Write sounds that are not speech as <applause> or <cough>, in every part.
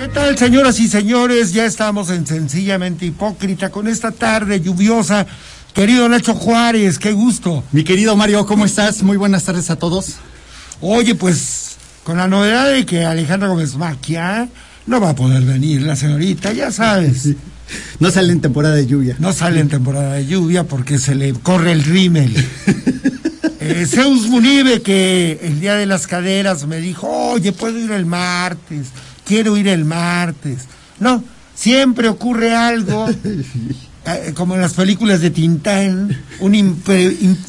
¿Qué tal, señoras y señores? Ya estamos en Sencillamente Hipócrita con esta tarde lluviosa. Querido Nacho Juárez, qué gusto. Mi querido Mario, ¿cómo estás? Muy buenas tardes a todos. Oye, pues, con la novedad de que Alejandra Gómez Maquia no va a poder venir, la señorita, ya sabes. <laughs> No sale en temporada de lluvia. No sale en temporada de lluvia porque se le corre el rímel. <laughs> Eh, Zeus Munibe, que el día de las caderas me dijo, oye, puedo ir el martes quiero ir el martes. No, siempre ocurre algo, <laughs> eh, como en las películas de Tintán, un,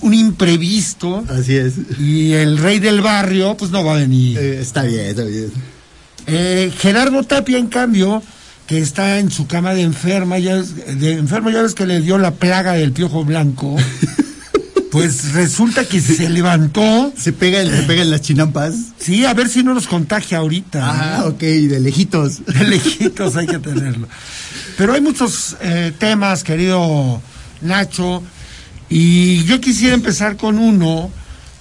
un imprevisto. Así es. Y el rey del barrio, pues no va a venir. Eh, está bien, está bien. Eh, Gerardo Tapia, en cambio, que está en su cama de enferma, ya de enfermo, ya ves que le dio la plaga del piojo blanco. <laughs> Pues resulta que se levantó. Se pega, se pega en las chinampas. Sí, a ver si no nos contagia ahorita. Ah, ok, de lejitos. De lejitos hay que tenerlo. Pero hay muchos eh, temas, querido Nacho, y yo quisiera empezar con uno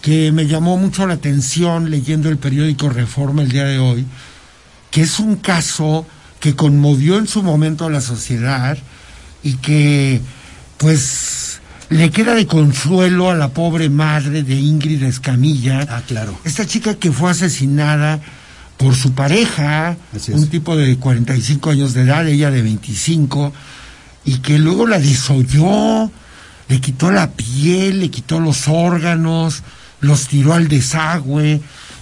que me llamó mucho la atención leyendo el periódico Reforma el día de hoy, que es un caso que conmovió en su momento a la sociedad y que, pues, le queda de consuelo a la pobre madre de Ingrid Escamilla. Ah, claro. Esta chica que fue asesinada por su pareja, un tipo de 45 años de edad, ella de 25, y que luego la desolló, le quitó la piel, le quitó los órganos, los tiró al desagüe,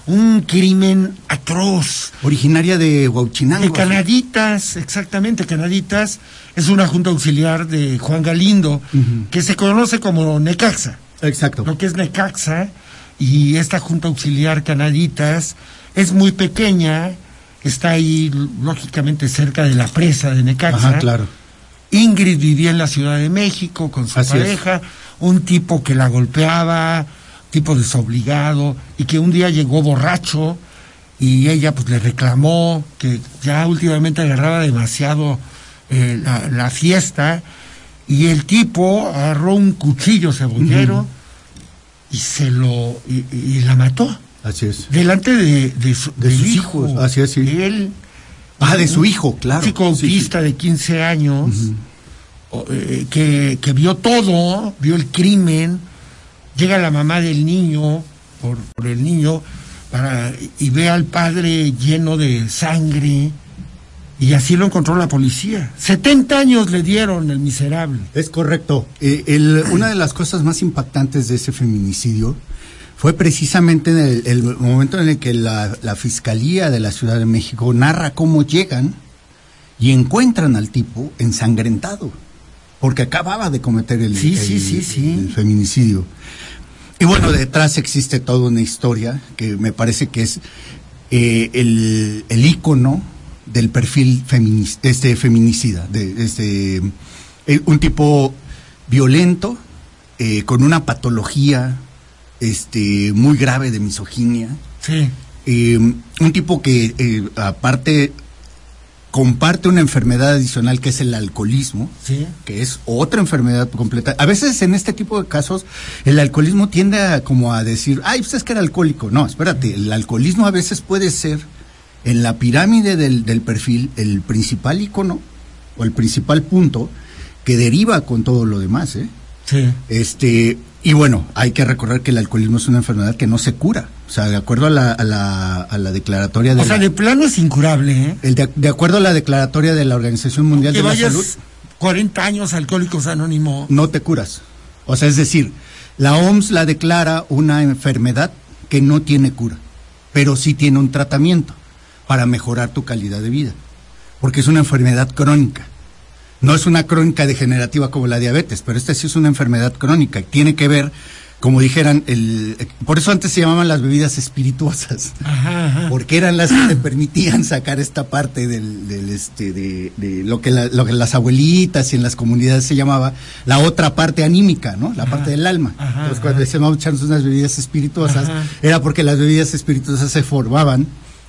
un crimen atroz. Originaria de Huachinango. De Canaditas, exactamente, Canaditas. Es una junta auxiliar de Juan Galindo, que se conoce como Necaxa. Exacto. Lo que es Necaxa, y esta junta auxiliar Canaditas es muy pequeña, está ahí lógicamente cerca de la presa de Necaxa. Ajá, claro. Ingrid vivía en la Ciudad de México con su pareja, un tipo que la golpeaba, tipo desobligado y que un día llegó borracho y ella pues le reclamó que ya últimamente agarraba demasiado eh, la, fiesta y el tipo agarró un cuchillo cebollero y se lo y, la mató. Así es. Delante de, de, su, de sus hijos. Así es sí. él. Ah de su hijo claro. Un chico autista de 15 años eh, que, que vio todo vio el crimen llega la mamá del niño, por, el niño, para, y ve al padre lleno de sangre, y así lo encontró la policía. 70 años le dieron el miserable. Es correcto. Eh, una de las cosas más impactantes de ese feminicidio fue precisamente en el, momento en el que la, Fiscalía de la Ciudad de México narra cómo llegan y encuentran al tipo ensangrentado, porque acababa de cometer el, el feminicidio. Y bueno, detrás existe toda una historia que me parece que es eh, el, el ícono del perfil este feminicida, de este eh, un tipo violento, eh, con una patología este muy grave de misoginia. Sí. un tipo que aparte comparte una enfermedad adicional que es el alcoholismo, que es otra enfermedad completa. A veces en este tipo de casos el alcoholismo tiende a como a decir, ay, pues es que era alcohólico. No, espérate, el alcoholismo a veces puede ser en la pirámide del, del perfil el principal icono o el principal punto que deriva con todo lo demás, ¿eh? Sí. Este, y bueno, hay que recordar que el alcoholismo es una enfermedad que no se cura. O sea, de acuerdo a la, a la, a la declaratoria de... O sea, de plano es incurable, ¿eh? El de, acuerdo a la declaratoria de la Organización Mundial de la Salud... 40 años alcohólicos anónimo. No te curas. O sea, es decir, la OMS la declara una enfermedad que no tiene cura, pero sí tiene un tratamiento para mejorar tu calidad de vida, porque es una enfermedad crónica. No es una crónica degenerativa como la diabetes, pero esta sí es una enfermedad crónica. Tiene que ver, como dijeran, el, por eso antes se llamaban las bebidas espirituosas, porque eran las que te permitían sacar esta parte del, del este, de, lo, que lo que las abuelitas y en las comunidades se llamaba la otra parte anímica, ¿no? La parte del alma. Entonces cuando decíamos echarnos unas bebidas espirituosas, era porque las bebidas espirituosas se formaban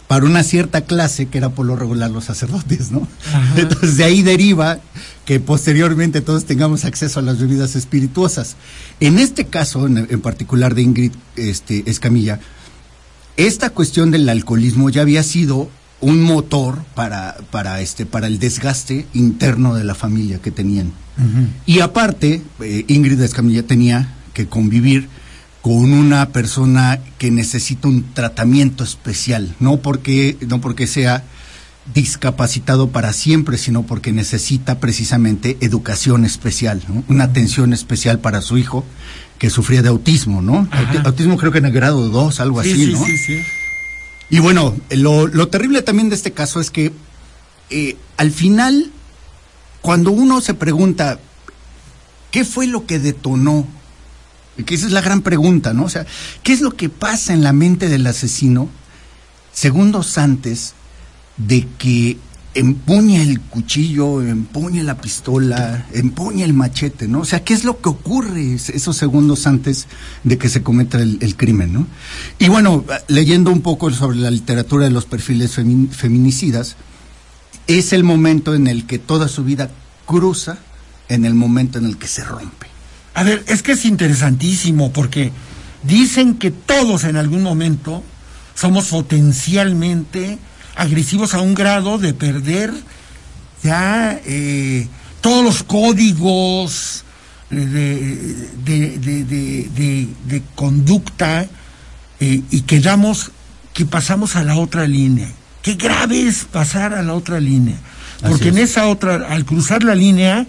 para una cierta clase que era por lo regular los sacerdotes, ¿no? <laughs> Entonces de ahí deriva que posteriormente todos tengamos acceso a las bebidas espirituosas. En este caso, en, particular de Ingrid este, Escamilla, esta cuestión del alcoholismo ya había sido un motor para, para, este, para el desgaste interno de la familia que tenían. Y aparte, eh, Ingrid Escamilla tenía que convivir con una persona que necesita un tratamiento especial, no porque, no porque sea discapacitado para siempre, sino porque necesita precisamente educación especial, una atención especial para su hijo que sufría de autismo, ¿no? Autismo creo que en el grado 2, algo así, ¿no? Sí, sí. Y bueno, lo, terrible también de este caso es que eh, al final, cuando uno se pregunta, ¿qué fue lo que detonó? Que esa es la gran pregunta, ¿no? O sea, ¿qué es lo que pasa en la mente del asesino segundos antes de que empuña el cuchillo, empuña la pistola, empuña el machete, ¿no? O sea, ¿qué es lo que ocurre esos segundos antes de que se cometa el, crimen, ¿no? Y bueno, leyendo un poco sobre la literatura de los perfiles feminicidas, es el momento en el que toda su vida cruza en el momento en el que se rompe. A ver, es que es interesantísimo porque dicen que todos en algún momento somos potencialmente agresivos a un grado de perder ya eh, todos los códigos de, de, conducta eh, y quedamos que pasamos a la otra línea. Qué grave es pasar a la otra línea. Porque en esa otra, al cruzar la línea,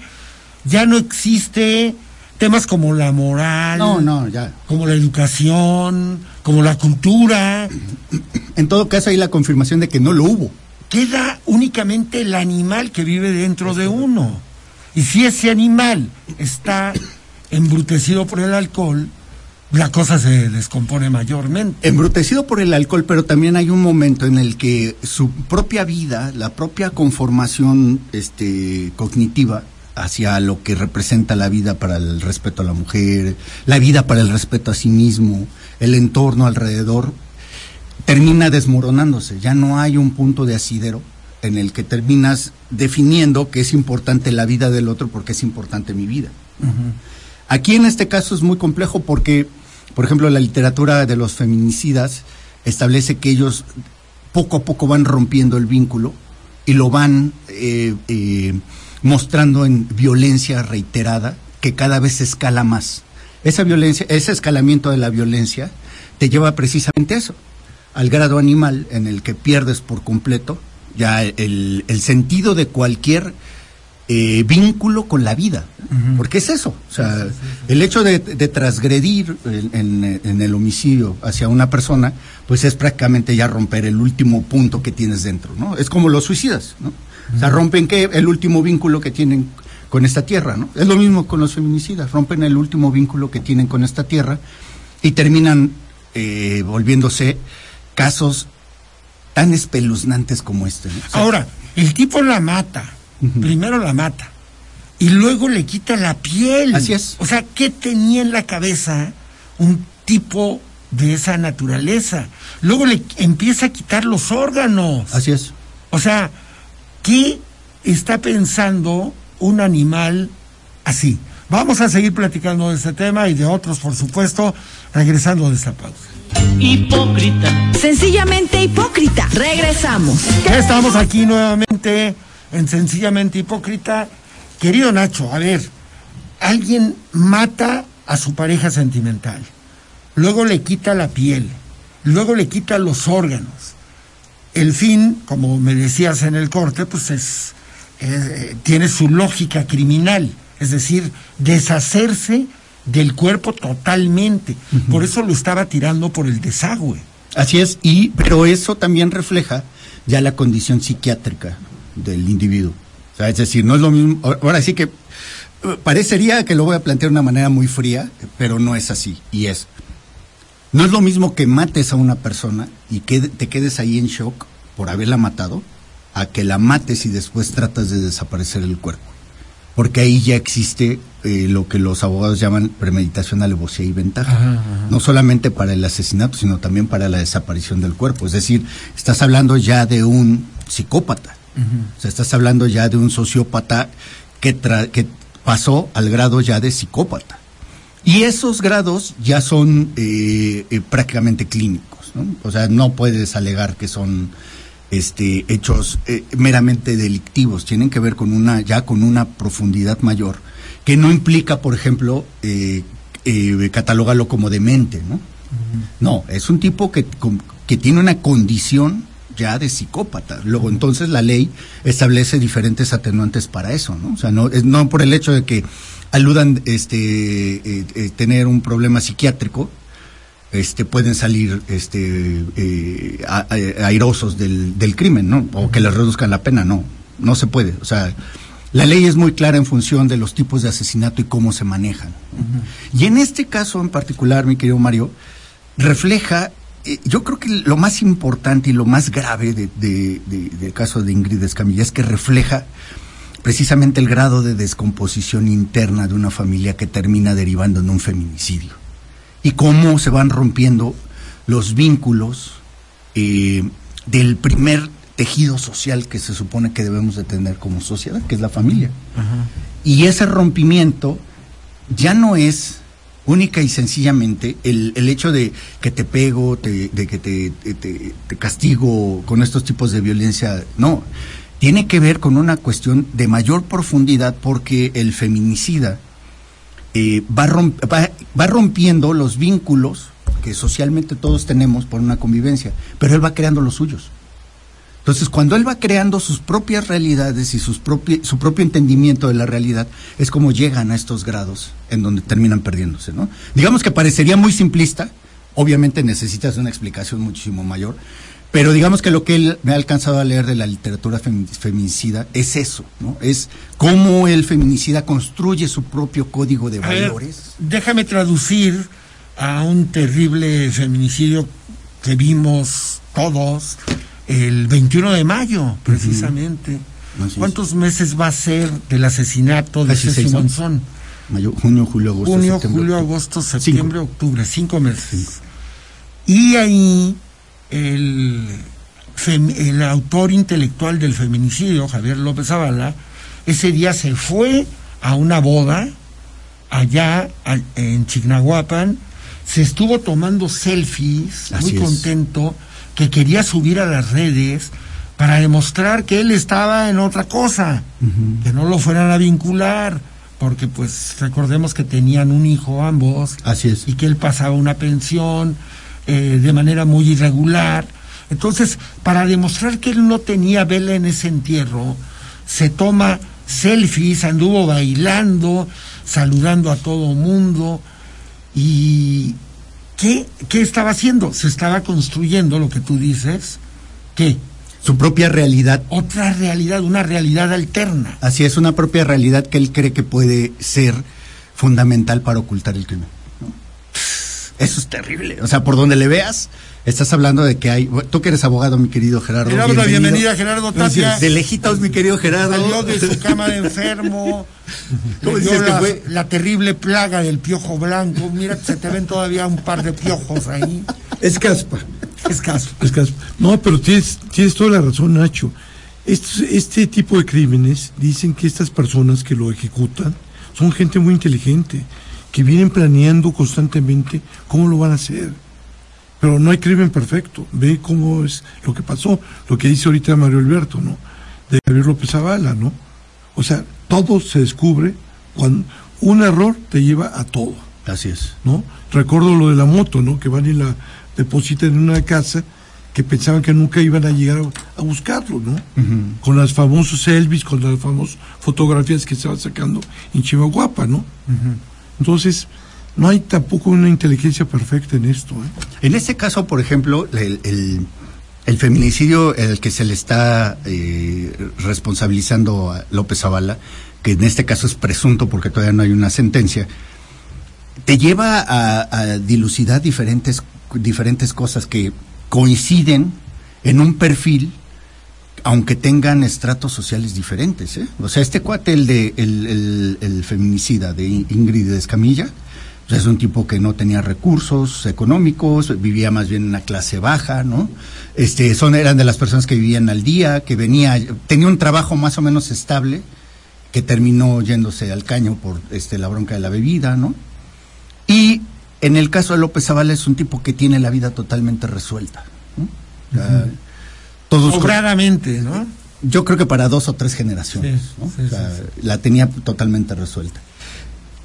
ya no existe temas como la moral, no, no, ya. como la educación, como la cultura. En todo caso hay la confirmación de que no lo hubo. Queda únicamente el animal que vive dentro de uno. Y si ese animal está embrutecido por el alcohol, la cosa se descompone mayormente. Embrutecido por el alcohol, pero también hay un momento en el que su propia vida, la propia conformación este, cognitiva, hacia lo que representa la vida para el respeto a la mujer, la vida para el respeto a sí mismo, el entorno alrededor, termina desmoronándose. Ya no hay un punto de asidero en el que terminas definiendo que es importante la vida del otro porque es importante mi vida. Aquí en este caso es muy complejo porque, por ejemplo, la literatura de los feminicidas establece que ellos poco a poco van rompiendo el vínculo y lo van eh, eh, mostrando en violencia reiterada que cada vez escala más. Esa violencia, ese escalamiento de la violencia te lleva precisamente a eso, al grado animal en el que pierdes por completo ya el, sentido de cualquier eh, vínculo con la vida. Porque es eso. O sea, el hecho de, transgredir en, en, el homicidio hacia una persona, pues es prácticamente ya romper el último punto que tienes dentro, ¿no? Es como los suicidas, ¿no? O sea, rompen que el último vínculo que tienen con esta tierra, ¿no? Es lo mismo con los feminicidas, rompen el último vínculo que tienen con esta tierra y terminan eh, volviéndose casos tan espeluznantes como este. Ahora, el tipo la mata, primero la mata y luego le quita la piel. Así es. O sea, ¿qué tenía en la cabeza un tipo de esa naturaleza? Luego le empieza a quitar los órganos. Así es. O sea, ¿Qué está pensando un animal así? Vamos a seguir platicando de este tema y de otros, por supuesto, regresando de esta pausa. Hipócrita. Sencillamente hipócrita. Regresamos. estamos aquí nuevamente en Sencillamente Hipócrita. Querido Nacho, a ver, alguien mata a su pareja sentimental, luego le quita la piel, luego le quita los órganos, el fin, como me decías en el corte, pues es, eh, tiene su lógica criminal, es decir, deshacerse del cuerpo totalmente. Por eso lo estaba tirando por el desagüe. Así es, y pero eso también refleja ya la condición psiquiátrica del individuo. O sea, es decir, no es lo mismo. Ahora sí que eh, parecería que lo voy a plantear de una manera muy fría, pero no es así. Y es no es lo mismo que mates a una persona y que te quedes ahí en shock por haberla matado, a que la mates y después tratas de desaparecer el cuerpo. Porque ahí ya existe eh, lo que los abogados llaman premeditación, alevosía y ventaja. No solamente para el asesinato, sino también para la desaparición del cuerpo. Es decir, estás hablando ya de un psicópata. O sea, estás hablando ya de un sociópata que, que pasó al grado ya de psicópata. Y esos grados ya son eh, eh, prácticamente clínicos, ¿no? O sea, no puedes alegar que son este, hechos eh, meramente delictivos, tienen que ver con una, ya con una profundidad mayor, que no implica, por ejemplo, eh, eh, catalogarlo como demente, ¿no? No, es un tipo que, que tiene una condición ya de psicópata. Luego, entonces, la ley establece diferentes atenuantes para eso, ¿no? O sea, no, es, no por el hecho de que aludan este, tener un problema psiquiátrico, este, pueden salir este, eh, airosos del, del, crimen, ¿no? O que les reduzcan la pena, no, no se puede. O sea, la ley es muy clara en función de los tipos de asesinato y cómo se manejan. Y en este caso en particular, mi querido Mario, refleja, eh, yo creo que lo más importante y lo más grave de, de, del caso de Ingrid Escamilla es que refleja precisamente el grado de descomposición interna de una familia que termina derivando en un feminicidio. Y cómo se van rompiendo los vínculos eh, del primer tejido social que se supone que debemos de tener como sociedad, que es la familia. Y ese rompimiento ya no es única y sencillamente el, hecho de que te pego, de que te, te, castigo con estos tipos de violencia, no, tiene que ver con una cuestión de mayor profundidad porque el feminicida eh, va, va, rompiendo los vínculos que socialmente todos tenemos por una convivencia, pero él va creando los suyos. Entonces, cuando él va creando sus propias realidades y sus su propio entendimiento de la realidad, es como llegan a estos grados en donde terminan perdiéndose, ¿no? Digamos que parecería muy simplista, obviamente necesitas una explicación muchísimo mayor, pero digamos que lo que él me ha alcanzado a leer de la literatura feminicida es eso, ¿no? Es cómo el feminicida construye su propio código de valores. déjame traducir a un terrible feminicidio que vimos todos el 21 de mayo, precisamente. ¿Cuántos meses va a ser del asesinato de Ceci Monzón? Mayo, junio, julio, agosto, junio, julio, agosto, septiembre, octubre, cinco meses. Y ahí el, el autor intelectual del feminicidio, Javier López Zavala, ese día se fue a una boda allá en Chignahuapan, se estuvo tomando selfies, muy contento, que quería subir a las redes para demostrar que él estaba en otra cosa, que no lo fueran a vincular, porque pues recordemos que tenían un hijo ambos, Así es. y que él pasaba una pensión, eh, de manera muy irregular. Entonces, para demostrar que él no tenía vela en ese entierro, se toma selfies, anduvo bailando, saludando a todo mundo. ¿Y qué, qué estaba haciendo? Se estaba construyendo lo que tú dices, ¿qué? Su propia realidad. Otra realidad, una realidad alterna. Así es, una propia realidad que él cree que puede ser fundamental para ocultar el crimen. Eso es terrible. O sea, por donde le veas, estás hablando de que hay. Tú que eres abogado, mi querido Gerardo. Gerardo, bienvenida, Gerardo Tapia. De lejitos, mi querido Gerardo. Salió de su cama de enfermo. <laughs> ¿Cómo dices la, que fue? La terrible plaga del piojo blanco. Mira, se te ven todavía un par de piojos ahí. Es caspa. Es caspa. Es caspa. No, pero tienes, tienes toda la razón, Nacho. Este, este tipo de crímenes dicen que estas personas que lo ejecutan son gente muy inteligente que vienen planeando constantemente cómo lo van a hacer. Pero no hay crimen perfecto. Ve cómo es lo que pasó, lo que dice ahorita Mario Alberto, ¿no? De Javier López Zavala, ¿no? O sea, todo se descubre cuando un error te lleva a todo. Así es. ¿No? Recuerdo lo de la moto, ¿no? Que van y la depositan en una casa que pensaban que nunca iban a llegar a, buscarlo, ¿no? Con las famosos Elvis, con las famosas fotografías que estaban sacando en Chihuahua, ¿no? Entonces, no hay tampoco una inteligencia perfecta en esto. ¿eh? En este caso, por ejemplo, el, feminicidio el que se le está eh, responsabilizando a López Zavala, que en este caso es presunto porque todavía no hay una sentencia, te lleva a, dilucidar diferentes, diferentes cosas que coinciden en un perfil aunque tengan estratos sociales diferentes. ¿eh? O sea, este cuate, el de el, feminicida de Ingrid Escamilla, pues es un tipo que no tenía recursos económicos, vivía más bien en una clase baja, ¿no? Este, son, eran de las personas que vivían al día, que venía, tenía un trabajo más o menos estable, que terminó yéndose al caño por este, la bronca de la bebida, ¿no? Y en el caso de López Zavala es un tipo que tiene la vida totalmente resuelta. ¿no? Todos Sobradamente, ¿no? yo creo que para dos o tres generaciones. Sí, ¿no? sí, O sea, sí, La tenía totalmente resuelta.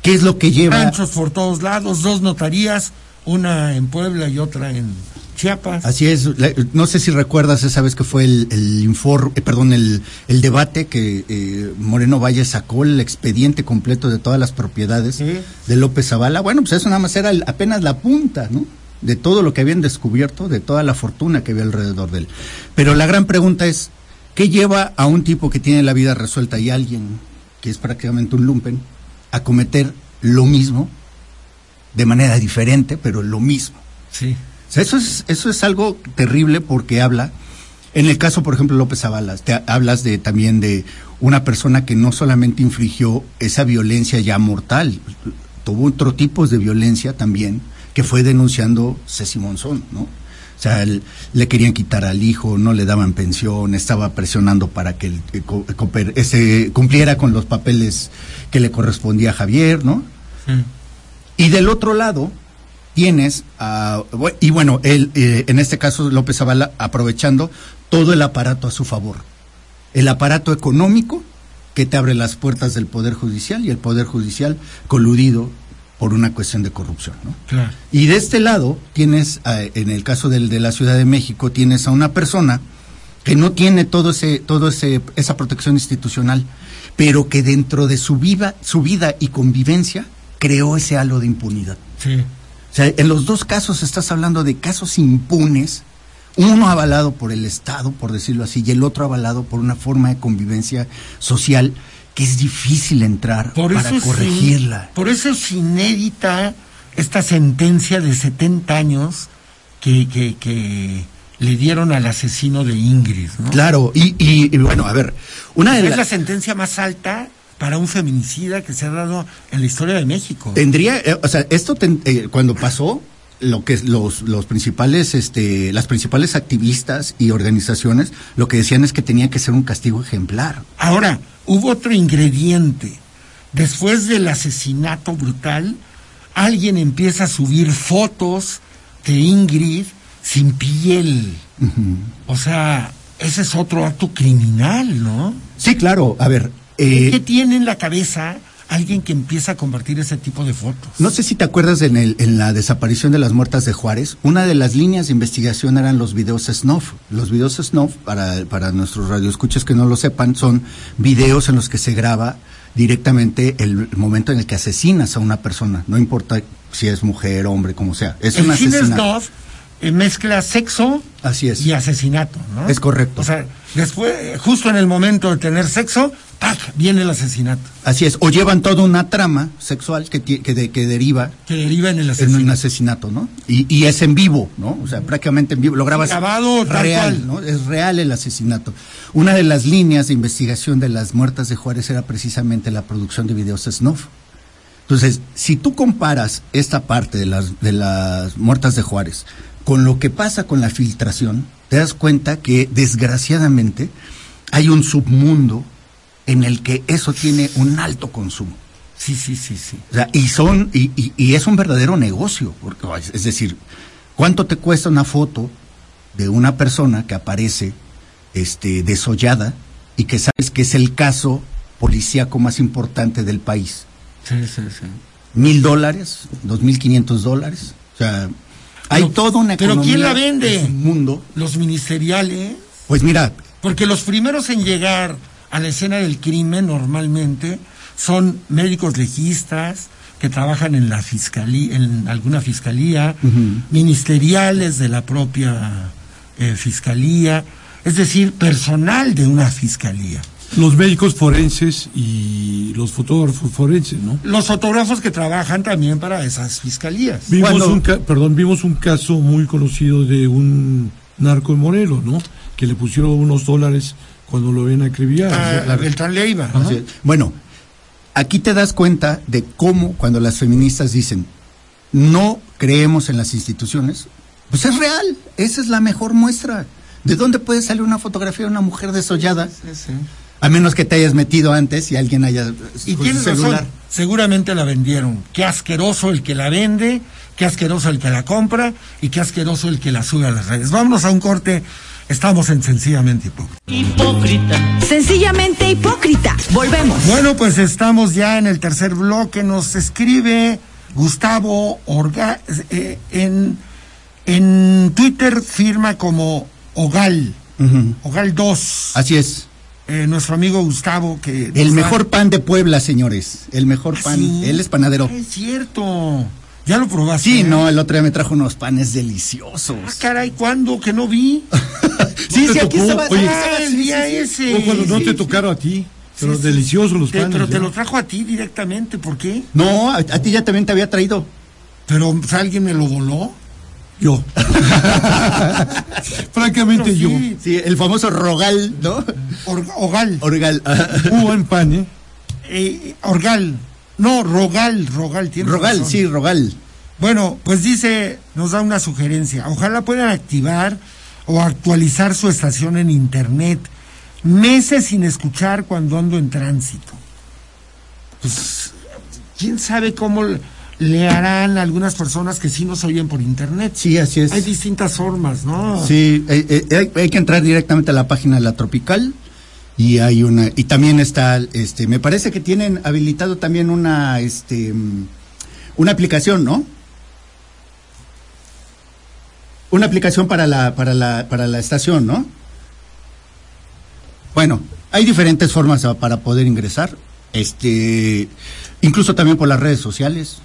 ¿Qué es lo que lleva? Ranchos por todos lados, dos notarías, una en Puebla y otra en Chiapas. Así es, no sé si recuerdas esa vez que fue el, el informe, perdón, el, el debate que eh, Moreno Valle sacó el expediente completo de todas las propiedades Sí. de López Zavala. Bueno, pues eso nada más era el- apenas la punta, ¿no? De todo lo que habían descubierto, de toda la fortuna que había alrededor de él. Pero la gran pregunta es, ¿qué lleva a un tipo que tiene la vida resuelta y alguien que es prácticamente un lumpen a cometer lo mismo de manera diferente, pero lo mismo? Sí. O sea, eso es, eso es algo terrible porque habla, en el caso, por ejemplo, López Zavala, te hablas de también de una persona que no solamente infligió esa violencia ya mortal, tuvo otro tipo de violencia también, que fue denunciando Ceci Monzón, ¿no? O sea, él- le querían quitar al hijo, no le daban pensión, estaba presionando para que él, eh, cooper- ese, cumpliera con los papeles que le correspondía a Javier, ¿no? Y del otro lado tienes, a- y bueno, él, eh, en este caso López Zavala, aprovechando todo el aparato a su favor. El aparato económico que te abre las puertas del Poder Judicial y el Poder Judicial coludido por una cuestión de corrupción. ¿no? Claro. Y de este lado tienes, en el caso del, de la Ciudad de México, tienes a una persona que no tiene todo ese, todo ese, esa protección institucional, pero que dentro de su vida, su vida y convivencia creó ese halo de impunidad. Sí. O sea, en los dos casos estás hablando de casos impunes, uno avalado por el Estado, por decirlo así, y el otro avalado por una forma de convivencia social que es difícil entrar Por para eso, corregirla. por eso es inédita esta sentencia de 70 años que, que, que le dieron al asesino de Ingrid. ¿no? Claro, y, y- y bueno, a ver, una de Es la sentencia más alta para un feminicida que se ha dado en la historia de México. Tendría, eh, o sea, esto ten- eh, cuando pasó, lo que los, los principales, este, las principales activistas y organizaciones, lo que decían es que tenía que ser un castigo ejemplar. Ahora, hubo otro ingrediente. Después del asesinato brutal, alguien empieza a subir fotos de Ingrid sin piel. O sea, ese es otro acto criminal, ¿no? Sí, claro, a ver. ¿Qué, eh, qué tiene en la cabeza alguien que empieza a compartir ese tipo de fotos? No sé si te acuerdas en, el, en la desaparición de las muertas de Juárez, una de las líneas de investigación eran los videos snuff. Los videos snuff, para, para nuestros radioescuchas que no lo sepan, son videos en los que se graba directamente el momento en el que asesinas a una persona, no importa si es mujer, hombre, como sea. Es un el cine asesinato. snuff eh, mezcla sexo Así es. y asesinato, ¿no? Es correcto. O sea, después, justo en el momento de tener sexo, ¡pac! viene el asesinato, Así es. O llevan toda una trama sexual que, que, de- que deriva que deriva en el en asesinato. un asesinato, ¿no? Y, y es en vivo, ¿no? O sea, prácticamente en vivo. Lo grabas Grabado tal real, cual. ¿no? Es real el asesinato. Una de las líneas de investigación de las muertas de Juárez era precisamente la producción de videos snuff. Entonces, si tú comparas esta parte de las, de las muertas de Juárez con lo que pasa con la filtración, te das cuenta que desgraciadamente hay un submundo en el que eso tiene un alto consumo. Sí, sí, sí, sí. O sea, y son, y, y- y es un verdadero negocio, porque es- decir, ¿cuánto te cuesta una foto de una persona que aparece este desollada y que sabes que es el caso policíaco más importante del país? Sí, sí, sí. ¿Mil dólares? ¿Dos mil quinientos dólares? O sea, hay Pero- toda una pero economía ¿quién la vende? en mundo. Los ministeriales, Pues mira, porque los primeros en llegar a la escena del crimen normalmente son médicos legistas que trabajan en la fiscalía, en alguna fiscalía, ministeriales de la propia eh, fiscalía, es decir, personal de una fiscalía. Los médicos forenses y los fotógrafos forenses, ¿no? Los fotógrafos que trabajan también para esas fiscalías. Vimos Cuando- un, ca- perdón, vimos un caso muy conocido de un narco en Morelos, ¿no? Que le pusieron unos dólares cuando lo ven acribillar. Ah, Beltrán Leiva. Bueno, aquí te das cuenta de cómo cuando las feministas dicen no creemos en las instituciones, pues es real, esa es la mejor muestra. ¿De dónde puede salir una fotografía de una mujer desollada? Sí, sí. A menos que te hayas metido antes y alguien haya Y tienes celular. razón, seguramente la vendieron. Qué asqueroso el que la vende, qué asqueroso el que la compra y qué asqueroso el que la sube a las redes. Vámonos a un corte Estamos en Sencillamente Hipócrita. Hipócrita. Sencillamente hipócrita. Volvemos. Bueno, pues estamos ya en el tercer bloque. Nos escribe Gustavo Orga eh, en, en Twitter firma como Ogal. Ogal 2. Así es. Eh, nuestro amigo Gustavo que... El da- mejor pan de Puebla, señores. El mejor Ah, pan. ¿sí? Él es panadero. Es cierto. ¿Ya lo probaste? Sí, no, el otro día me trajo unos panes deliciosos. Ah, caray, ¿cuándo? Que no vi. <laughs> sí, sí, aquí estaba. Oye, estaba, el día sí, sí. ese. O cuando no te tocaron a ti. Pero Sí, deliciosos los Te- panes. pero te lo trajo a ti directamente, ¿por qué? No, a, a ti ya también te había traído. Pero sea, alguien me lo voló. Yo. <laughs> Francamente yo. sí, el famoso Rogal, ¿no? Or- Ogal. Orgal. Hubo buen pan, ¿eh? <laughs> Eh, Orgal. No, Rogal, Rogal. tienes Rogal, razón. sí, Rogal. Bueno, pues dice, nos da una sugerencia. Ojalá puedan activar o actualizar su estación en internet. Meses sin escuchar cuando ando en tránsito. Pues, quién sabe cómo le harán algunas personas que sí nos oyen por internet. Sí, así es. Hay distintas formas, ¿no? Sí, eh, eh, hay, hay que entrar directamente a la página de la Tropical y hay una y también está este me parece que tienen habilitado también una este mm, una aplicación, ¿no? Una aplicación para la para la para la estación, ¿no? Bueno, hay diferentes formas para poder ingresar, este incluso también por las redes sociales.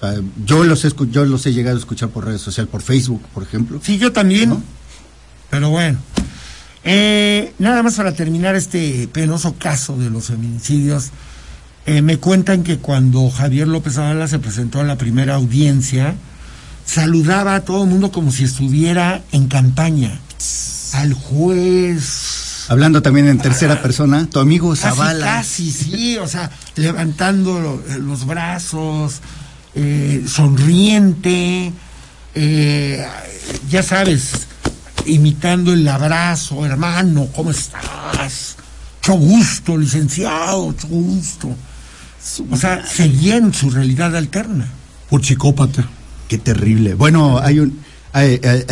Sea, yo los he, escu- yo los he llegado a escuchar por redes sociales, por Facebook, por ejemplo. Sí, yo también. ¿No? Pero bueno. Eh, nada más para terminar este penoso caso de los feminicidios. eh, me cuentan que cuando Javier López Zavala se presentó a la primera audiencia, saludaba a todo el mundo como si estuviera en campaña. Al juez. Hablando también en tercera persona, tu amigo Casi, Zavala. casi, sí, o sea, levantando eh, los brazos, eh, sonriente, ya sabes, imitando el abrazo, hermano, ¿cómo estás? Mucho gusto, licenciado, mucho gusto. O sea, seguía en su realidad alterna. Por psicópata. Qué terrible. Bueno, hay un. A,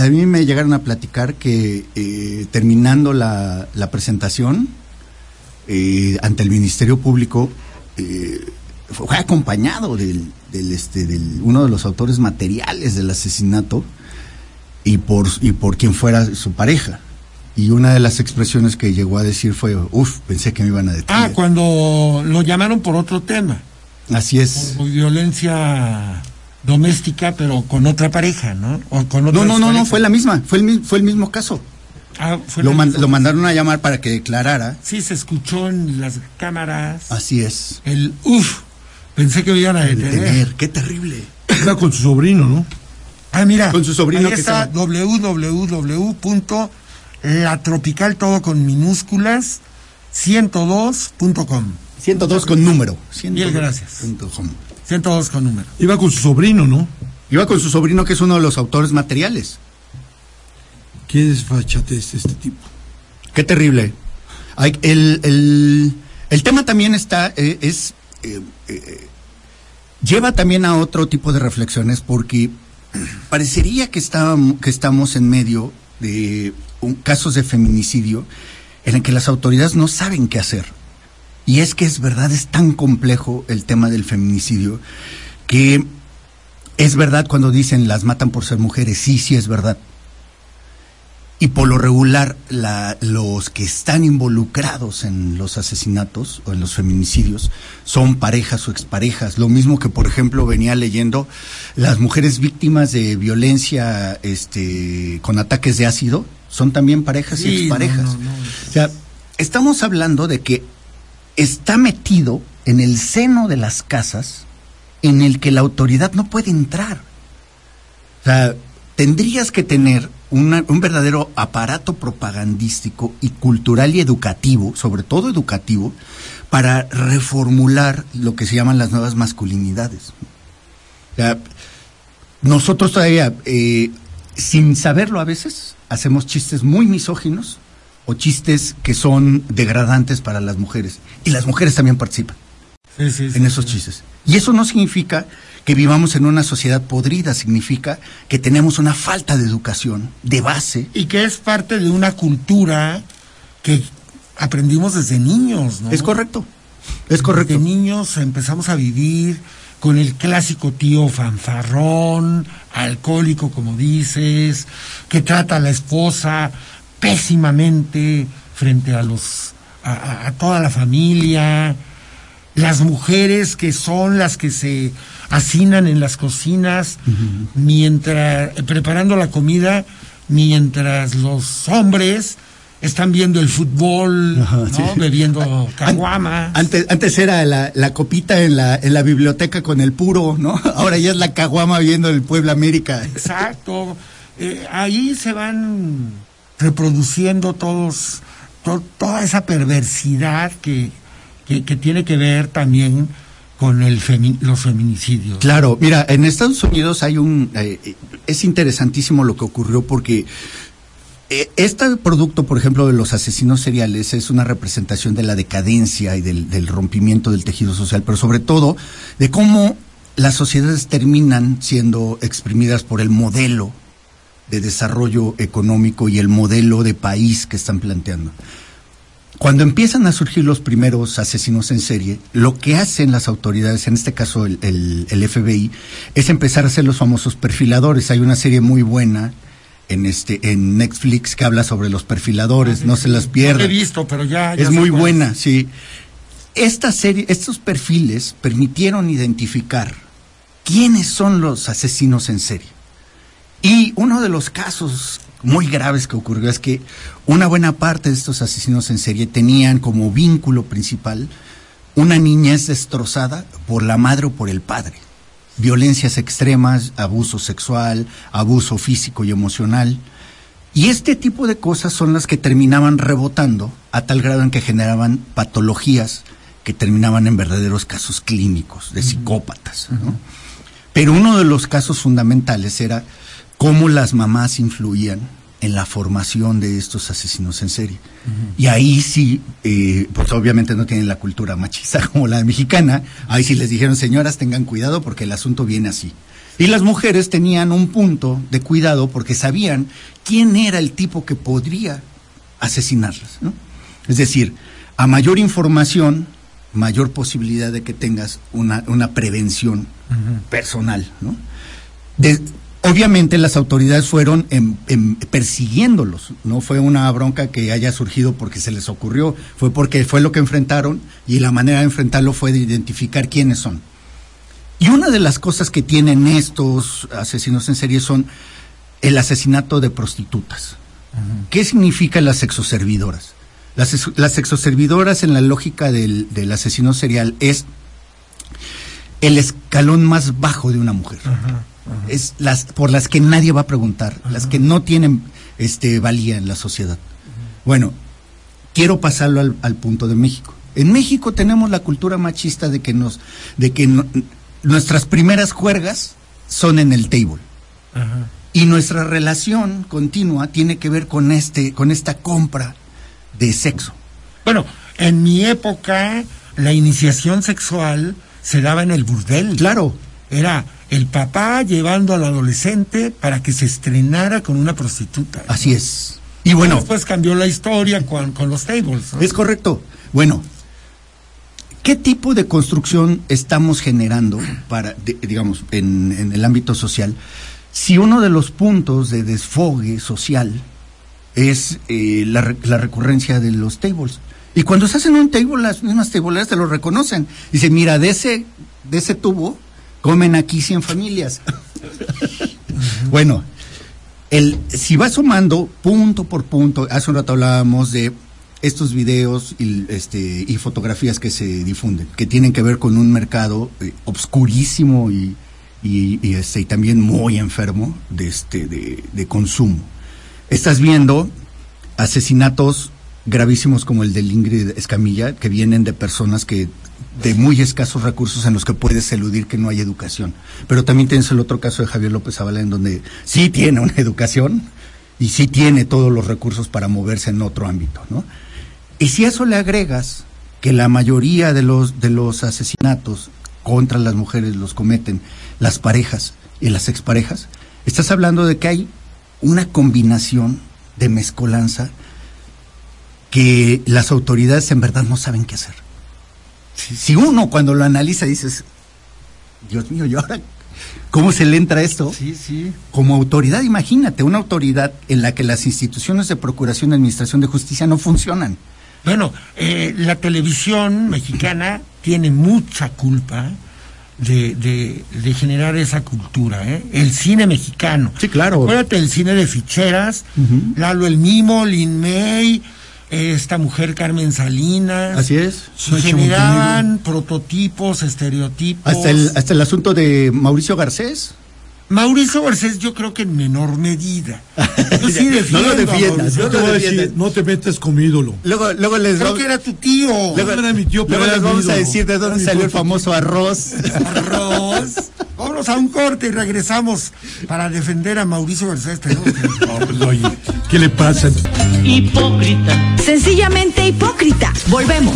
a- mí me llegaron a platicar que eh, terminando la, la presentación eh, ante el Ministerio Público eh, fue acompañado del, del, este del uno de los autores materiales del asesinato y por y por quien fuera su pareja. Y una de las expresiones que llegó a decir fue, uff, pensé que me iban a detener. Ah, cuando lo llamaron por otro tema, Así es. por violencia doméstica, pero con otra pareja, ¿no? O con No, no, no, no, fue la misma, fue el, fue el mismo caso. Ah, fue Lo, man- lo mandaron a llamar para que declarara. Sí, se escuchó en las cámaras Así es. el uff. Pensé que me iban a detener. Detener, qué terrible. Era con su sobrino, ¿no? Ah, mira. Con su sobrino Ahí está www.latropical todo con minúsculas 102.com. 102 con número. Mil gracias. 102.com. 102 con número. Iba con su sobrino, ¿no? Iba con su sobrino, que es uno de los autores materiales. Qué desfachatez este tipo. Qué terrible. Hay- el, el- el tema también está, eh, es, eh, eh, lleva también a otro tipo de reflexiones porque <clears throat> parecería que, estábam- que estamos en medio de un- casos de feminicidio en el que las autoridades no saben qué hacer. Y es que es verdad, es tan complejo el tema del feminicidio que es verdad cuando dicen las matan por ser mujeres, sí, sí es verdad. Y por lo regular, la- los que están involucrados en los asesinatos o en los feminicidios son parejas o exparejas. Lo mismo que, por ejemplo, venía leyendo las mujeres víctimas de violencia este, con ataques de ácido son también parejas y exparejas. no, no, no. O sea, estamos hablando de que está metido en el seno de las casas en el que la autoridad no puede entrar. O sea, tendrías que tener una- un verdadero aparato propagandístico y cultural y educativo, sobre todo educativo, para reformular lo que se llaman las nuevas masculinidades. O sea, nosotros todavía, eh, sin saberlo a veces, hacemos chistes muy misóginos o chistes que son degradantes para las mujeres. Y las mujeres también participan. Sí, sí, sí, en esos chistes. Y eso no significa que vivamos en una sociedad podrida, significa que tenemos una falta de educación de base. Y que es parte de una cultura que aprendimos desde niños, ¿no? Es correcto. Es correcto. De niños empezamos a vivir con el clásico tío fanfarrón, alcohólico, como dices, que trata a la esposa pésimamente frente a los a toda la familia, las mujeres que son las que se hacinan en las cocinas mientras preparando la comida mientras los hombres están viendo el fútbol, Ajá, ¿no? sí. bebiendo caguamas. Antes, antes era la, la copita en la, en la biblioteca con el puro, ¿no? <laughs> Ahora ya es la caguama viendo el Puebla América. Exacto. Eh, ahí se van reproduciendo todos, to- toda esa perversidad que, que, que tiene que ver también con el femi- los feminicidios. Claro, mira, en Estados Unidos hay un... eh, es interesantísimo lo que ocurrió porque eh, este producto, por ejemplo, de los asesinos seriales es una representación de la decadencia y del rompimiento del tejido social, pero sobre todo de cómo las sociedades terminan siendo exprimidas por el modelo de desarrollo económico y el modelo de país que están planteando. Cuando empiezan a surgir los primeros asesinos en serie, lo que hacen las autoridades, en este caso el, el- el FBI, es empezar a hacer los famosos perfiladores. Hay una serie muy buena en este en Netflix que habla sobre los perfiladores, no se las No pierdan. he visto, pero ya. ya Es muy buena, sí. Esta serie, estos perfiles permitieron identificar quiénes son los asesinos en serie. Y uno de los casos muy graves que ocurrió es que una buena parte de estos asesinos en serie tenían como vínculo principal una niñez destrozada por la madre o por el padre. Violencias extremas, abuso sexual, abuso físico y emocional. Y este tipo de cosas son las que terminaban rebotando a tal grado en que generaban patologías que terminaban en verdaderos casos clínicos de psicópatas. ¿no? Pero uno de los casos fundamentales era cómo las mamás influían en la formación de estos asesinos en serie. Y ahí sí, eh, pues obviamente no tienen la cultura machista <laughs> como la mexicana, ahí sí les dijeron, señoras, tengan cuidado porque el asunto viene así. Y las mujeres tenían un punto de cuidado porque sabían quién era el tipo que podría asesinarlas. ¿no? Es decir, a mayor información, mayor posibilidad de que tengas una, una prevención personal. ¿no? De- obviamente las autoridades fueron persiguiéndolos, no fue una bronca que haya surgido porque se les ocurrió, fue porque fue lo que enfrentaron y la manera de enfrentarlo fue de identificar quiénes son. Y una de las cosas que tienen estos asesinos en serie son el asesinato de prostitutas. ¿Qué significa las sexoservidoras? Las, las sexoservidoras en la lógica del, del asesino serial es el escalón más bajo de una mujer. Es las por las que nadie va a preguntar, las que no tienen este valía en la sociedad. Bueno, quiero pasarlo al, al punto de México. En México tenemos la cultura machista de que nos, de que no- nuestras primeras juergas son en el table. Y nuestra relación continua tiene que ver con este, con esta compra de sexo. Bueno, en mi época, la iniciación sexual se daba en el burdel. Claro. Era el papá llevando al adolescente para que se estrenara con una prostituta. Así es. Y bueno, Después cambió la historia con, con los tables. ¿no? Es correcto. Bueno, ¿qué tipo de construcción estamos generando para, de- digamos, en, en el ámbito social? Si uno de los puntos de desfogue social es eh, la, re- la recurrencia de los tables. Y cuando se hacen un table, las mismas tableras te lo reconocen. Dicen, mira, de ese, de ese tubo comen aquí 100 familias. <laughs> bueno, el, si vas sumando punto por punto, hace un rato hablábamos de estos videos y, este, y fotografías que se difunden, que tienen que ver con un mercado eh, obscurísimo y, y, este, y también muy enfermo de, este, de, de consumo. Estás viendo asesinatos gravísimos como el de Ingrid Escamilla, que vienen de personas que de muy escasos recursos en los que puedes eludir que no hay educación. Pero también tienes el otro caso de Javier López Zavala en donde sí tiene una educación y sí tiene todos los recursos para moverse en otro ámbito, ¿no? Y si a eso le agregas que la mayoría de los, de los asesinatos contra las mujeres los cometen las parejas y las exparejas, estás hablando de que hay una combinación de mezcolanza que las autoridades en verdad no saben qué hacer. Si, si uno cuando lo analiza dices, Dios mío, ¿y ahora cómo se le entra esto? Sí, sí. Como autoridad, imagínate, una autoridad en la que las instituciones de procuración y administración de justicia no funcionan. Bueno, eh, la televisión mexicana <laughs> tiene mucha culpa de, de, de generar esa cultura, ¿eh? El cine mexicano. Sí, claro. Acuérdate del cine de ficheras. Lalo el Mimo, Lin May, esta mujer Carmen Salinas. Así es. Se generaban prototipos, estereotipos. Hasta el, hasta el asunto de Mauricio Garcés. Mauricio Garcés yo creo que en menor medida. <laughs> Yo sí No lo defiendo defiendas, Mauricio. Yo te voy a decir, no te metas con mi ídolo. Luego, luego les Creo vamos, que era tu tío. luego- era mi tío, pero luego les vamos a decir de dónde salió el famoso arroz. Arroz. <laughs> Vámonos a un corte y regresamos para defender a Mauricio Garcés. <laughs> No, pues, oye, ¿qué le pasa? Hipócrita. Sencillamente hipócrita. Volvemos.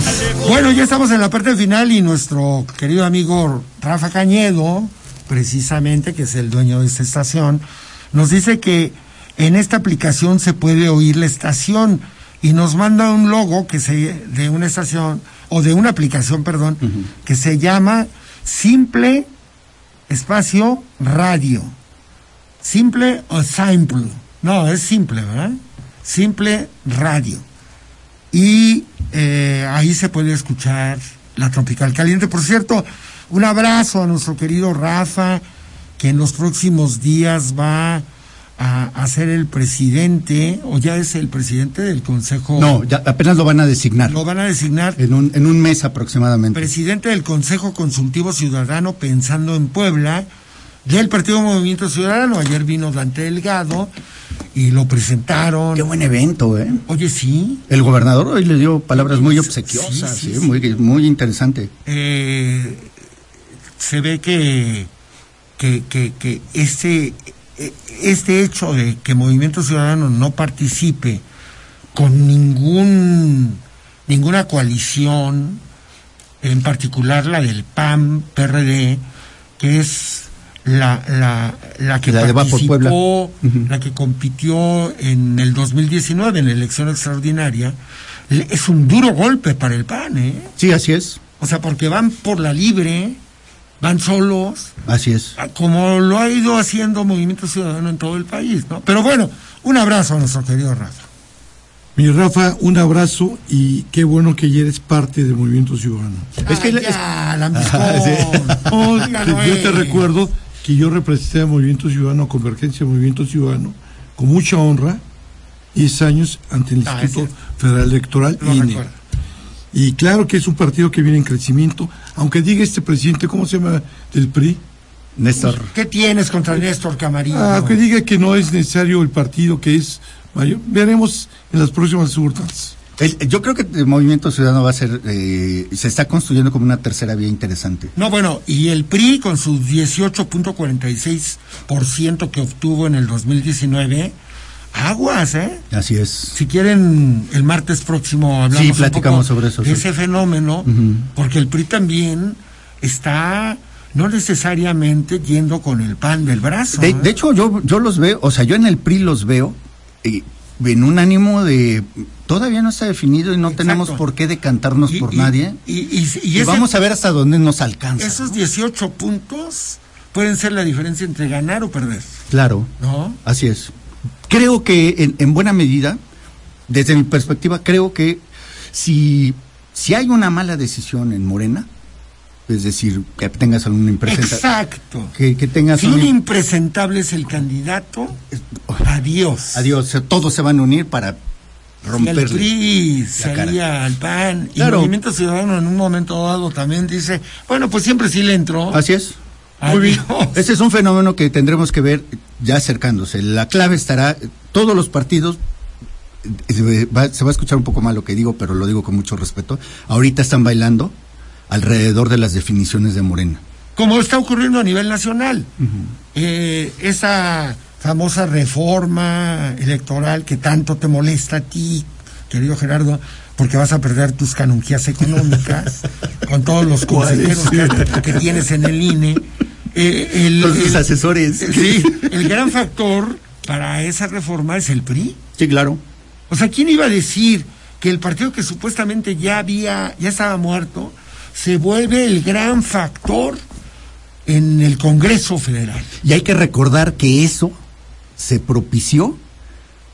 Bueno, ya estamos en la parte final y nuestro querido amigo Rafa Cañedo, precisamente, que es el dueño de esta estación, nos dice que en esta aplicación se puede oír la estación y nos manda un logo que se de una estación o de una aplicación, perdón, que se llama Simple Espacio Radio. Simple o Simple. No, es simple, ¿verdad? Simple Radio y eh, ahí se puede escuchar la Tropical Caliente. Por cierto, un abrazo a nuestro querido Rafa, que en los próximos días va a, a ser el presidente, o ya es el presidente del Consejo. No, ya apenas lo van a designar. Lo van a designar En un, en un mes aproximadamente. presidente del Consejo Consultivo Ciudadano pensando en Puebla del Partido Movimiento Ciudadano. Ayer vino Dante Delgado y lo presentaron. Qué buen evento, ¿eh? Oye, sí. El gobernador hoy le dio palabras muy obsequiosas, Sí, sí, ¿sí? sí. Muy, muy interesante. eh, se ve que, que, que, que este, este hecho de que Movimiento Ciudadano no participe con ningún ninguna coalición, en particular la del PAN, PRD, que es la, la, la que La por participó, la que compitió en el 2019 en la elección extraordinaria, es un duro golpe para el PAN, ¿eh? Sí, así es. O sea, porque van por la libre, van solos, Así es. a- como lo ha ido haciendo Movimiento Ciudadano en todo el país, ¿no? Pero bueno, un abrazo a nuestro querido Rafa. Mi Rafa, un abrazo y qué bueno que ya eres parte del Movimiento Ciudadano. Es que <laughs> Ah, ya, lambiscón. No, Dígalo, yo te recuerdo que yo representé al Movimiento Ciudadano, Convergencia Movimiento Ciudadano, con mucha honra, 10 años ante el Ah, Instituto Federal Electoral, Lo INE. recuerdo. Y claro que es un partido que viene en crecimiento, aunque diga este presidente, ¿cómo se llama? Del PRI. Néstor. ¿Qué tienes contra Néstor Camarillo? Ah, que diga que no es necesario el partido que es mayor. Veremos en las próximas urnas. El- yo creo que el Movimiento Ciudadano va a ser, eh, se está construyendo como una tercera vía interesante. No, bueno, y el PRI con su 18.46% que obtuvo en el 2019, aguas, ¿eh? Así es. Si quieren, el martes próximo hablamos Sí, un platicamos poco sobre eso, de sí. ese fenómeno, porque el PRI también está no necesariamente yendo con el pan del brazo. De, ¿eh? de hecho, yo, yo los veo, o sea, yo en el PRI los veo eh, en un ánimo de todavía no está definido y no Exacto. tenemos por qué decantarnos Y- por y- nadie. Y, y- y Y, ese- vamos a ver hasta dónde nos alcanza. esos 18 puntos pueden ser la diferencia entre ganar o perder, Claro, ¿no? así es. Creo que en, en buena medida, desde mi perspectiva, creo que si, si hay una mala decisión en Morena, es decir, que tengas algún impresenta, Exacto. que, que tengas Si un un im- impresentable es el candidato, adiós. adiós, todos se van a unir para Si romper. La salía al PAN y Claro. el Movimiento Ciudadano en un momento dado también dice, bueno, pues siempre sí le entró. Así es. Adiós. Ese es un fenómeno que tendremos que ver ya acercándose. La clave estará, todos los partidos, eh, se va a escuchar un poco mal lo que digo, pero lo digo con mucho respeto, ahorita están bailando alrededor de las definiciones de Morena. Como está ocurriendo a nivel nacional. Eh, esa famosa reforma electoral que tanto te molesta a ti, querido Gerardo, porque vas a perder tus canonjías económicas <laughs> con todos los consejeros que, que tienes en el INE. Eh, el, Con sus asesores. Sí, <laughs> el gran factor para esa reforma es el PRI. Sí, claro. O sea, ¿quién iba a decir que el partido que supuestamente ya había, ya estaba muerto, se vuelve el gran factor en el Congreso Federal? Y hay que recordar que eso se propició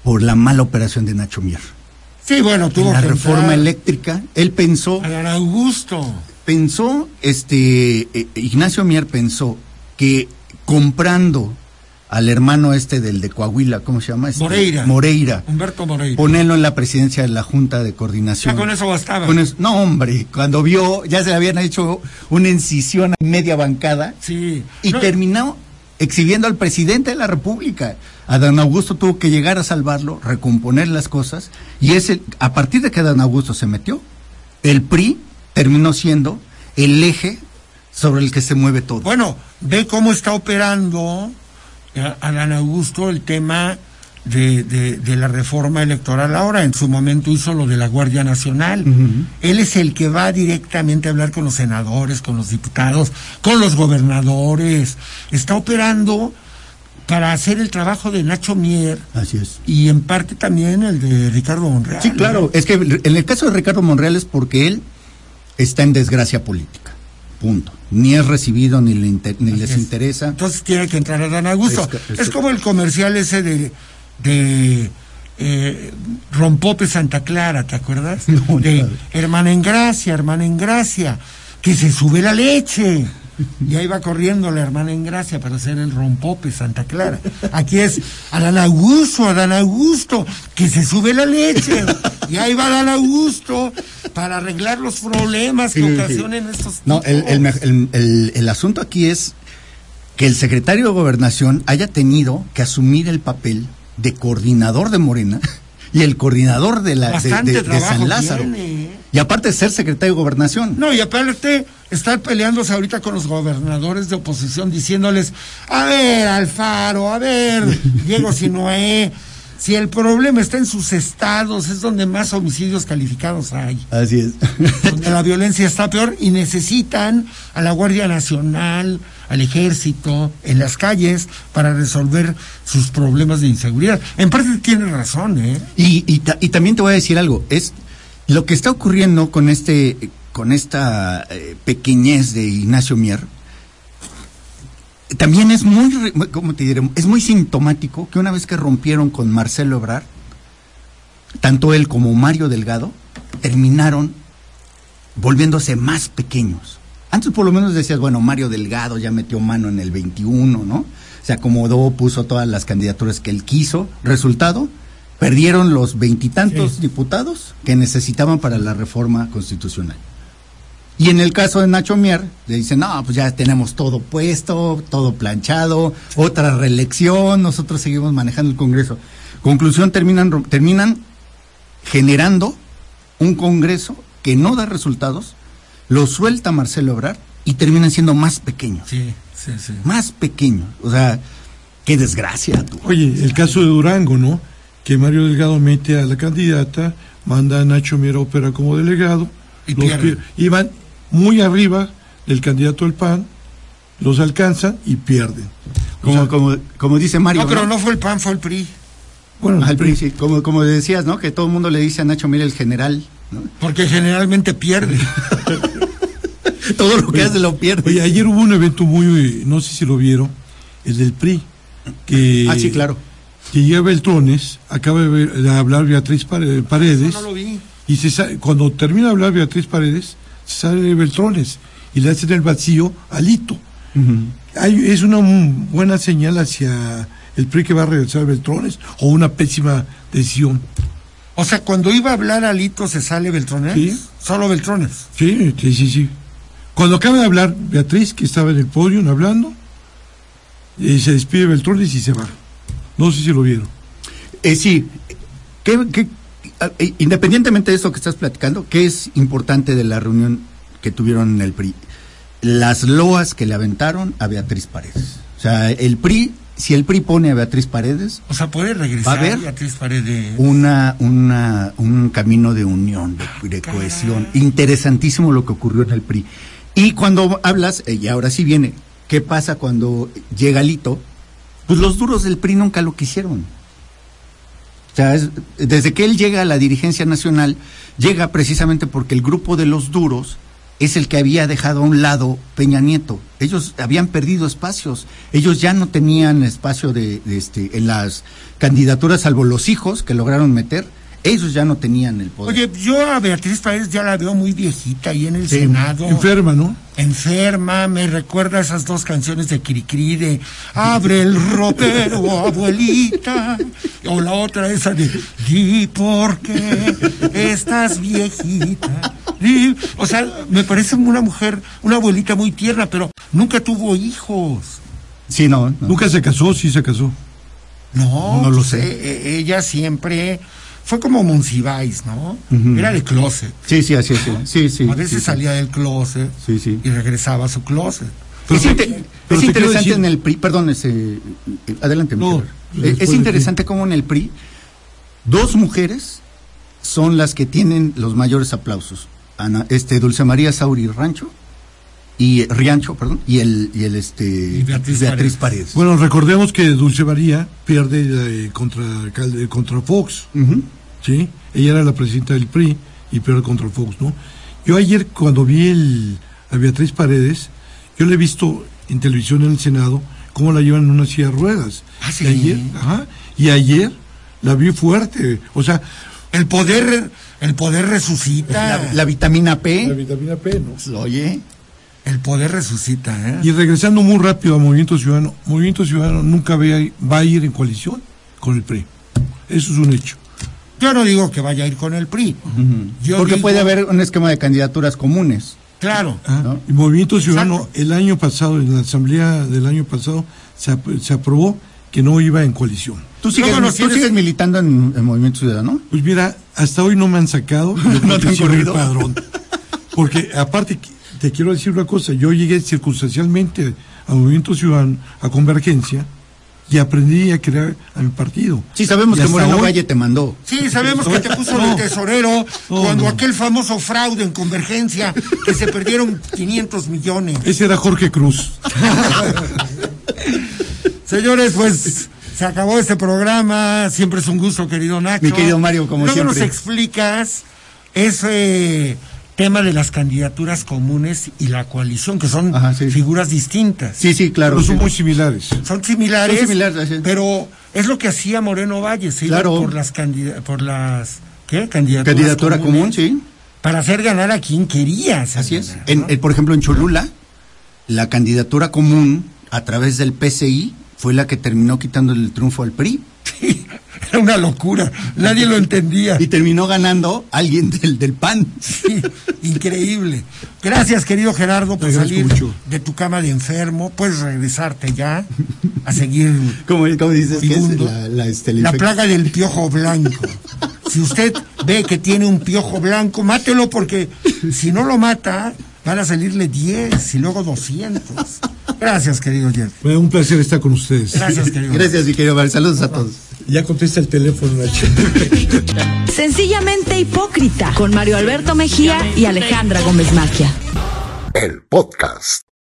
por la mala operación de Nacho Mier. Sí, bueno, tuvo la reforma eléctrica. Él pensó. A Augusto. Pensó, este, eh, Ignacio Mier pensó que comprando al hermano este del de Coahuila, ¿cómo se llama? Este, Moreira. Moreira. Humberto Moreira. Ponerlo en la presidencia de la Junta de Coordinación. Ya con eso bastaba. no, hombre, cuando vio, ya se le habían hecho una incisión a media bancada. Sí. Y terminó exhibiendo al presidente de la República. Adán Augusto tuvo que llegar a salvarlo, recomponer las cosas, y es a partir de que Adán Augusto se metió, el PRI terminó siendo el eje sobre el que se mueve todo. Bueno, ve cómo está operando eh, Adán Augusto el tema de, de, la reforma electoral ahora. En su momento hizo lo de la Guardia Nacional. Él es el que va directamente a hablar con los senadores, con los diputados, con los gobernadores. Está operando para hacer el trabajo de Nacho Mier. Así es. Y en parte también el de Ricardo Monreal. Sí, claro. Es que en el caso de Ricardo Monreal es porque él está en desgracia política. Punto. Ni es recibido ni, les interesa. Entonces tiene que entrar a Dan Augusto. Es, como el comercial ese de, de eh, Rompope Santa Clara, ¿te acuerdas? <laughs> de hermana en gracia, hermana en gracia, que se sube la leche. Y ahí va corriendo la hermana en gracia para hacer el rompope Santa Clara. Aquí es Adán Augusto, Adán Augusto, que se sube la leche. Y ahí va Adán Augusto para arreglar los problemas que ocasionen estos. No, el, asunto aquí es que el secretario de Gobernación haya tenido que asumir el papel de coordinador de Morena y el coordinador de, la, de, San Lázaro. Y aparte de ser secretario de Gobernación. No, y aparte estar peleándose ahorita con los gobernadores de oposición diciéndoles, a ver, Alfaro, a ver, <laughs> Diego Sinoé, si el problema está en sus estados, es donde más homicidios calificados hay. Así es. Donde la violencia está peor y necesitan a la Guardia Nacional, al ejército, en las calles, para resolver sus problemas de inseguridad. En parte tiene razón, ¿eh? Y, y, también te voy a decir algo, es lo que está ocurriendo con este con esta eh, pequeñez de Ignacio Mier, también es muy, ¿cómo te diré? Es muy sintomático que una vez que rompieron con Marcelo Ebrard, tanto él como Mario Delgado terminaron volviéndose más pequeños. Antes por lo menos decías, bueno, Mario Delgado ya metió mano en el 21, ¿no? Se acomodó, puso todas las candidaturas que él quiso. Resultado, perdieron los veintitantos diputados que necesitaban para la reforma constitucional. Y en el caso de Nacho Mier, le dicen, no, pues ya tenemos todo puesto, todo planchado, otra reelección, nosotros seguimos manejando el Congreso. Conclusión, terminan, terminan generando un Congreso que no da resultados, lo suelta Marcelo Ebrard y terminan siendo más pequeños. Sí, sí, sí. Más pequeños. O sea, qué desgracia. Tú. Oye, el caso de Durango, ¿no? Que Mario Delgado mete a la candidata, manda a Nacho Mier a operar como delegado. Y, y van muy arriba del candidato del PAN, los alcanzan y pierden. Como, como, como dice Mario. No, pero ¿no? fue el PAN, fue el PRI. Bueno, al PRI, sí. Como, como decías, ¿no? Que todo el mundo le dice a Nacho, mire, el general. Porque generalmente pierde. <laughs> todo lo que hace lo pierde. Oye, ayer hubo un evento muy, no sé si lo vieron, el del PRI. Que, ah, sí, claro. Que llega Beltrones, acaba de, hablar Beatriz Paredes. no lo vi. Y se, cuando termina de hablar Beatriz Paredes, sale de Beltrones y le hacen el vacío alito es una buena señal hacia el PRI que va a regresar a Beltrones o una pésima decisión. O sea, cuando iba a hablar Alito se sale Beltrones. Sí. Solo Beltrones. Sí, sí, sí, sí. Cuando acaba de hablar Beatriz, que estaba en el podio hablando, y se despide Beltrones y se va. No sé si lo vieron. Eh, sí. ¿Qué, qué eh, independientemente de eso que estás platicando, ¿qué es importante de la reunión que tuvieron en el PRI? Las loas que le aventaron a Beatriz Paredes. O sea, el PRI si el PRI pone a Beatriz Paredes, O sea, puede regresar Va a haber Beatriz Paredes. una, una, un camino de unión, de, de caray. cohesión. Interesantísimo lo que ocurrió en el PRI. Y cuando hablas, eh, y ahora sí viene, ¿qué pasa cuando llega Lito? Pues los duros del PRI nunca lo quisieron. O sea, es- desde que él llega a la dirigencia nacional, llega precisamente porque el grupo de los duros es el que había dejado a un lado Peña Nieto. Ellos habían perdido espacios. Ellos ya no tenían espacio de, de este, en las candidaturas, salvo los hijos que lograron meter. Ellos ya no tenían el poder. Oye, yo a Beatriz Paredes ya la veo muy viejita ahí en el Sí, Senado. Enferma, ¿no? Enferma, me recuerda esas dos canciones de Cricri de Abre el ropero, <laughs> abuelita. O la otra esa de Di por qué estás viejita. Di- O sea, me parece una mujer, una abuelita muy tierna, pero nunca tuvo hijos. sí, no. no. Nunca se casó, sí se casó. No, No lo pues, sé. eh, ella siempre fue como Monsiváis, ¿no? Era de closet. Sí, sí, así es. sí, Sí, sí. a veces sí, sí. salía del closet Sí, sí. y regresaba a su closet. Pero es pero interesante decir- en el PRI, perdón, ese, adelante. No, es interesante cómo en el PRI dos mujeres son las que tienen los mayores aplausos. Ana, este Dulce María Sauri Rancho y Riancho, perdón, y el y el este Y Beatriz Paredes. Paredes. Bueno, recordemos que Dulce María pierde eh, contra, contra Fox. ¿sí? Ella era la presidenta del PRI y pierde contra Fox, ¿no? Yo ayer cuando vi el, a Beatriz Paredes, yo le he visto en televisión en el Senado cómo la llevan en una silla de ruedas. Ah, sí. Y ayer, ajá, y ayer la vi fuerte, o sea, El poder, el poder resucita. La, la vitamina P. vitamina P, ¿no? Oye, El poder resucita, ¿eh? Y regresando muy rápido a Movimiento Ciudadano, Movimiento Ciudadano nunca va a ir en coalición con el PRI. Eso es un hecho. Yo no digo que vaya a ir con el PRI. Yo porque digo- puede haber un esquema de candidaturas comunes. Claro. Ah, ¿No? Y Movimiento Ciudadano, Exacto. el año pasado, en la asamblea del año pasado, se, ap- se aprobó que no iba en coalición. ¿Tú sigues, tú sigues militando en, en Movimiento Ciudadano? Pues mira, hasta hoy no me han sacado, <laughs> ¿No te han el padrón. <laughs> Porque aparte, que- te quiero decir una cosa, yo llegué circunstancialmente a Movimiento Ciudadano, a Convergencia, y aprendí a crear a mi partido. Sí, sabemos Y que Moreno hoy- Valle te mandó. Sí, sabemos que te puso No. de tesorero No, cuando no. aquel famoso fraude en convergencia que se perdieron 500 millones. Ese era Jorge Cruz. <laughs> Señores, pues se acabó este programa. Siempre es un gusto, querido Nacho. Mi querido Mario, como Luego siempre. nos explicas ese tema de las candidaturas comunes y la coalición, que son Ajá, sí. figuras distintas. Sí, sí, claro. Pero son sí. muy similares. Son similares, Son similares, sí. pero es lo que hacía Moreno Valle, se iba por las candida- por las ¿qué? candidaturas Candidatura común, sí. para hacer ganar a quien quería. Así es. ganar, En, ¿no? en- por ejemplo, en Cholula, la candidatura común a través del PCI fue la que terminó quitando el triunfo al PRI. Era una locura, nadie lo entendía. Y terminó ganando alguien del, del PAN. Sí, increíble. Gracias, querido Gerardo, por salir mucho. de tu cama de enfermo. Puedes regresarte ya a seguir ¿Cómo, cómo dices que es Segundo, la, la, este, la plaga del piojo blanco. Si usted ve que tiene un piojo blanco, mátelo porque si no lo mata, van a salirle 10 y luego 200. Gracias, querido Jeff. Fue un placer estar con ustedes. Gracias, querido. Gracias, mi querido Mario. Saludos a todos. Ya contesta el teléfono, Nacho. <laughs> Sencillamente hipócrita con Mario Alberto Mejía y Alejandra Gómez Maquia. El podcast.